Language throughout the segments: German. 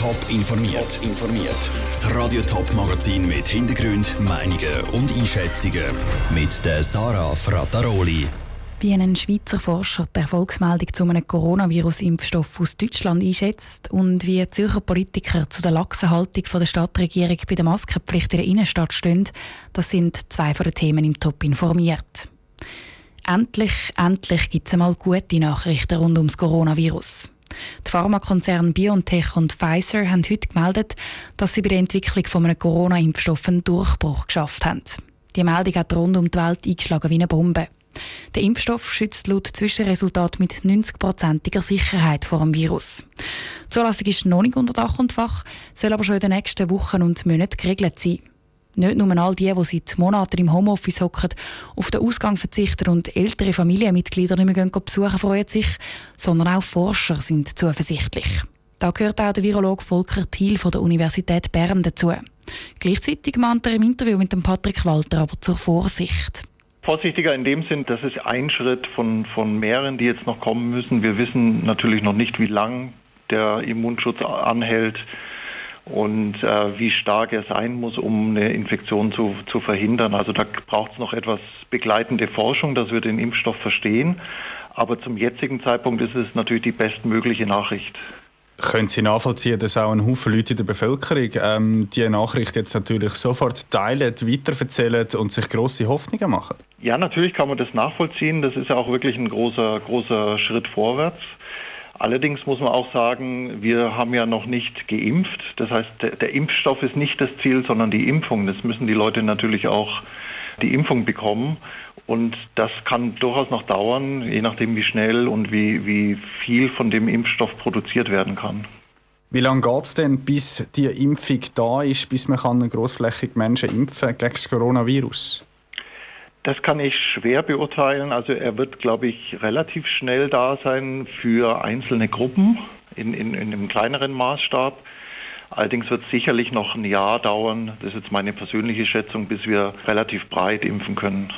Top informiert. informiert. Das Radio Top Magazin mit Hintergrund, Meinungen und Einschätzungen mit der Sarah Frataroli. Wie ein Schweizer Forscher die Erfolgsmeldung zu einem Coronavirus-Impfstoff aus Deutschland einschätzt und wie Zürcher Politiker zu der laxen Haltung der Stadtregierung bei der Maskenpflicht in der Innenstadt stehen, das sind zwei von den Themen im Top informiert. Endlich, endlich gibt es einmal gute Nachrichten rund ums Coronavirus. Die Pharmakonzerne BioNTech und Pfizer haben heute gemeldet, dass sie bei der Entwicklung von einem Corona-Impfstoff einen Durchbruch geschafft haben. Die Meldung hat rund um die Welt eingeschlagen wie eine Bombe. Der Impfstoff schützt laut Zwischenresultat mit 90%iger Sicherheit vor dem Virus. Die Zulassung ist noch nicht unter Dach und Fach, soll aber schon in den nächsten Wochen und Monaten geregelt sein. Nicht nur all die, die seit Monaten im Homeoffice hocken, auf den Ausgang verzichten und ältere Familienmitglieder nicht mehr besuchen, freuen sich, sondern auch Forscher sind zuversichtlich. Da gehört auch der Virologe Volker Thiel von der Universität Bern dazu. Gleichzeitig mahnt er im Interview mit dem Patrick Walter aber zur Vorsicht. Vorsichtiger in dem Sinn, das ist ein Schritt von, von mehreren, die jetzt noch kommen müssen. Wir wissen natürlich noch nicht, wie lang der Immunschutz anhält und äh, wie stark er sein muss, um eine Infektion zu, zu verhindern. Also da braucht es noch etwas begleitende Forschung, dass wir den Impfstoff verstehen. Aber zum jetzigen Zeitpunkt ist es natürlich die bestmögliche Nachricht. Können Sie nachvollziehen, dass auch ein Haufen Leute in der Bevölkerung ähm, die Nachricht jetzt natürlich sofort teilen, weiterverzählen und sich große Hoffnungen machen? Ja, natürlich kann man das nachvollziehen. Das ist ja auch wirklich ein großer, großer Schritt vorwärts. Allerdings muss man auch sagen, wir haben ja noch nicht geimpft. Das heißt, der, der, Impfstoff ist nicht das Ziel, sondern die Impfung. Das müssen die Leute natürlich auch die Impfung bekommen. Und das kann durchaus noch dauern, je nachdem wie schnell und wie, wie viel von dem Impfstoff produziert werden kann. Wie lange geht es denn, bis die Impfung da ist, bis man kann großflächig Menschen impfen gegen das Coronavirus? Das kann ich schwer beurteilen. Also er wird, glaube ich, relativ schnell da sein für einzelne Gruppen in, in, in einem kleineren Maßstab. Allerdings wird es sicherlich noch ein Jahr dauern, das ist jetzt meine persönliche Schätzung, bis wir relativ breit impfen können.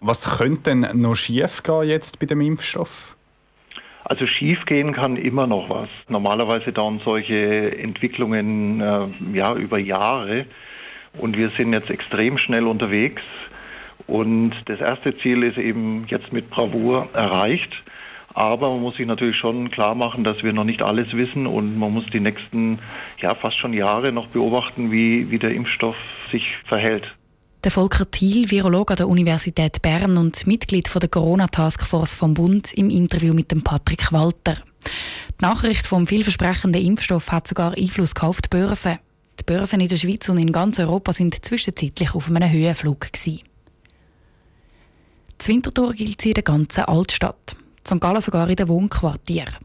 Was könnte denn noch schief gehen jetzt bei dem Impfstoff? Also schief gehen kann immer noch was. Normalerweise dauern solche Entwicklungen äh, ja, über Jahre und wir sind jetzt extrem schnell unterwegs. Und das erste Ziel ist eben jetzt mit Bravour erreicht. Aber man muss sich natürlich schon klar machen, dass wir noch nicht alles wissen und man muss die nächsten, ja, fast schon Jahre noch beobachten, wie, wie der Impfstoff sich verhält. Der Volker Thiel, Virologe an der Universität Bern und Mitglied von der Corona-Taskforce vom Bund, im Interview mit dem Patrick Walter. Die Nachricht vom vielversprechenden Impfstoff hat sogar Einfluss auf die Börse. Die Börsen in der Schweiz und in ganz Europa sind zwischenzeitlich auf einem Höhenflug gewesen. Die Winterthur gilt sie in der ganzen Altstadt. St. Gallen sogar in den Wohnquartieren.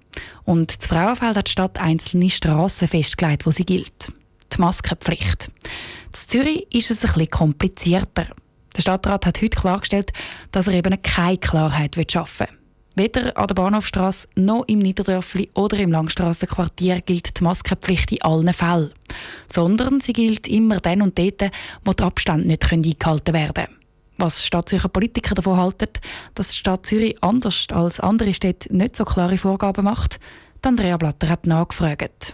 Und zu Frauenfeld hat die Stadt einzelne Strassen festgelegt, wo sie gilt. Die Maskenpflicht. In Zürich ist es ein bisschen komplizierter. Der Stadtrat hat heute klargestellt, dass er eben keine Klarheit schaffen will. Weder an der Bahnhofstrasse noch im Niederdörfli oder im Langstrassenquartier gilt die Maskenpflicht in allen Fällen. Sondern sie gilt immer dann und dort, wo die Abstände nicht eingehalten werden können. Was Stadtzürcher Politiker davon halten, dass die Stadt Zürich anders als andere Städte nicht so klare Vorgaben macht, Andrea Blatter hat nachgefragt.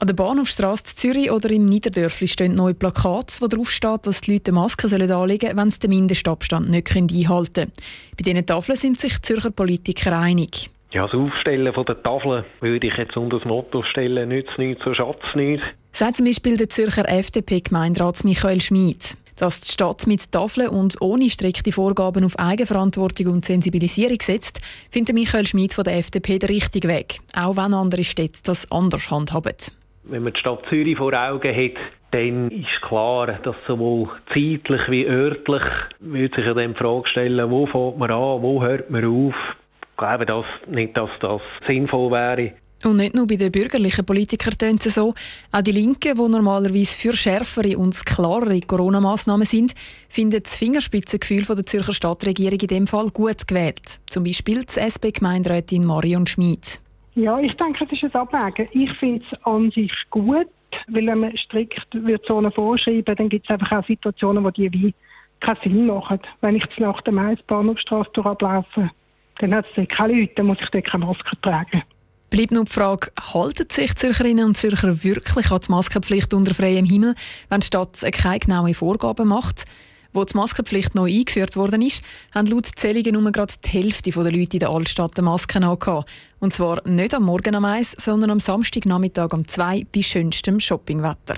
An der Bahnhofstrasse Zürich oder im Niederdörfli stehen neue Plakate, wo drauf steht, dass die Leute Masken anlegen sollen, wenn sie den Mindestabstand nicht einhalten können. Bei diesen Tafeln sind sich die Zürcher Politiker einig. Ja, das Aufstellen von der Tafel würde ich jetzt unter das Motto stellen, nützt nichts, so schatz nichts. Sagt zum Beispiel der Zürcher FDP-Gemeinderat Michael Schmid. Dass die Stadt mit Tafeln und ohne strikte Vorgaben auf Eigenverantwortung und Sensibilisierung setzt, findet Michael Schmid von der FDP den richtigen Weg, auch wenn andere Städte das anders handhaben. Wenn man die Stadt Zürich vor Augen hat, dann ist klar, dass sowohl zeitlich wie örtlich würde sich ja dann die Frage stellen, wo fängt man an, wo hört man auf. Ich glaube dass nicht, dass das sinnvoll wäre. Und nicht nur bei den bürgerlichen Politikern tönt es so. Auch die Linken, die normalerweise für schärfere und klarere Corona-Massnahmen sind, finden das Fingerspitzengefühl der Zürcher Stadtregierung in dem Fall gut gewählt. Zum Beispiel die SP-Gemeinderätin Marion Schmid. Ja, ich denke, es ist ein Abwägen. Ich finde es an sich gut, weil wenn man strikt Zonen vorschreiben dann gibt es einfach auch Situationen, wo die wie keinen Sinn machen. Wenn ich nach der Mainz-Bahnhofstrasse ablaufe, dann hat es keine Leute, dann muss ich dort keine Maske tragen. Bleibt noch die Frage, halten sich Zürcherinnen und Zürcher wirklich an die Maskenpflicht unter freiem Himmel, wenn die Stadt keine genauen Vorgaben macht? Wo die Maskenpflicht neu eingeführt worden ist, haben laut Zählungen nur gerade die Hälfte der Leute in der Altstadt eine Maske angehabt. Und zwar nicht am Morgen am 1, sondern am Samstagnachmittag um 2 bei schönstem Shoppingwetter.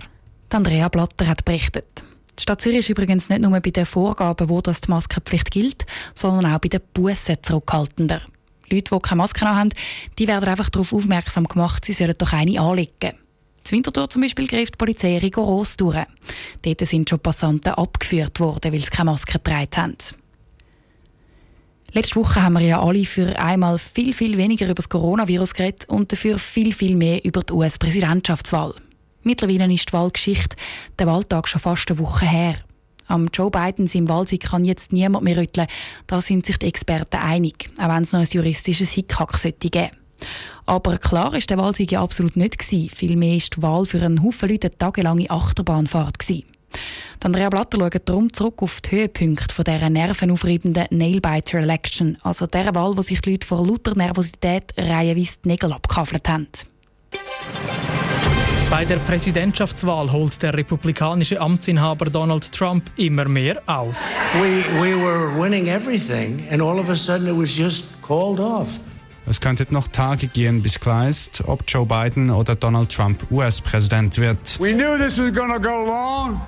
Andrea Blatter hat berichtet. Die Stadt Zürich ist übrigens nicht nur bei den Vorgaben, wo das die Maskenpflicht gilt, sondern auch bei den Bussen zurückhaltender. Leute, die keine Maske haben, die werden einfach darauf aufmerksam gemacht, sie sollen doch eine anlegen. Zur Winterthur zum Beispiel greift die Polizei rigoros durch. Dort sind schon Passanten abgeführt worden, weil sie keine Maske getragen haben. Letzte Woche haben wir ja alle für einmal viel, viel weniger über das Coronavirus geredet und dafür viel, viel mehr über die US-Präsidentschaftswahl. Mittlerweile ist die Wahlgeschichte der Wahltag schon fast eine Woche her. Am Joe Biden seinem Wahlsieg kann jetzt niemand mehr rütteln. Da sind sich die Experten einig, auch wenn es noch ein juristisches Hickhack sollte geben. Aber klar ist der Wahlsieg ja absolut nicht gewesen. Vielmehr ist die Wahl für einen Haufen Leute eine tagelange Achterbahnfahrt gewesen. Andrea Blatter schaut darum zurück auf die Höhepunkte von dieser nervenaufreibenden Nailbiter-Election, also der Wahl, wo sich die Leute vor lauter Nervosität reihenweise die Nägel abgekaffelt haben. Bei der Präsidentschaftswahl holt der republikanische Amtsinhaber Donald Trump immer mehr auf. We, we were winning everything and all of a sudden it was just called off. Es könnten noch Tage gehen, bis klar ist, ob Joe Biden oder Donald Trump US-Präsident wird. We knew this was going to go long,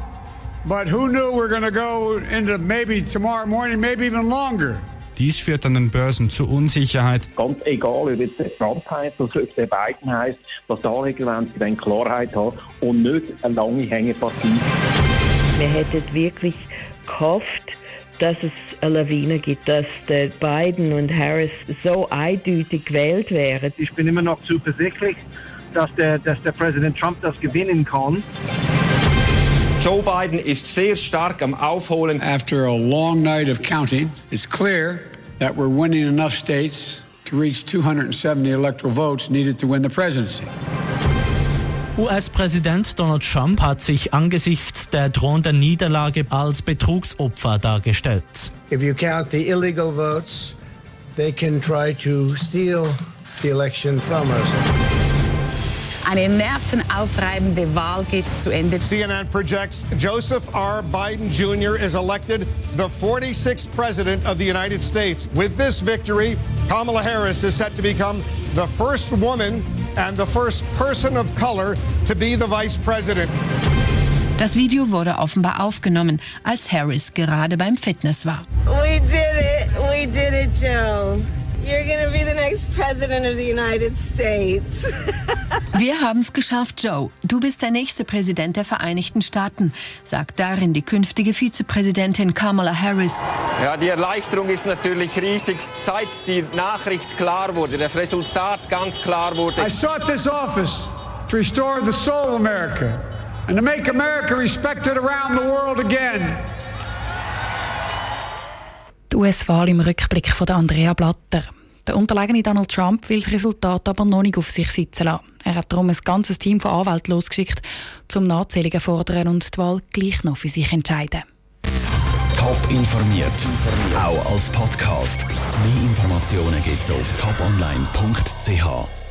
but who knew we're going to go into maybe tomorrow morning, maybe even longer. Dies führt an den Börsen zu Unsicherheit. Ganz egal, ob jetzt der Trump heißt oder ob der Biden heißt, was die Anleger wollen, sie wollen Klarheit haben und nicht eine lange Hängepartie. Wir hätten wirklich gehofft, dass es eine Lawine gibt, dass der Biden und Harris so eindeutig gewählt wären. Ich bin immer noch zuversichtlich, dass der, dass der Präsident Trump das gewinnen kann. Joe Biden ist sehr stark am Aufholen. After a long night of counting, it's clear that we're winning enough states to reach 270 electoral votes needed to win the presidency. US-Präsident Donald Trump hat sich angesichts der drohenden Niederlage als Betrugsopfer dargestellt. If you count the illegal votes, they can try to steal the election from us. Eine nervenaufreibende Wahl geht zu Ende. CNN projects Joseph R. Biden Jr. is elected the 46th President of the United States. With this victory, Kamala Harris is set to become the first woman and the first person of color to be the Vice President. Das Video wurde offenbar aufgenommen, als Harris gerade beim Fitness war. We did it. We did it, Joe. You're gonna be the next president of the United States. Wir haben es geschafft, Joe. Du bist der nächste Präsident der Vereinigten Staaten, sagt darin die künftige Vizepräsidentin Kamala Harris. Ja, die Erleichterung ist natürlich riesig, seit die Nachricht klar wurde, das Resultat ganz klar wurde. I sought this office to restore the soul of America and to make America respected around the world again. US-Wahl im Rückblick von Andrea Blatter. Der unterlegene Donald Trump will das Resultat aber noch nicht auf sich sitzen lassen. Er hat darum ein ganzes Team von Anwälten losgeschickt, um Nachzählungen zu fordern und die Wahl gleich noch für sich entscheiden. Top informiert, auch als Podcast. Mehr Informationen gibt es auf toponline.ch.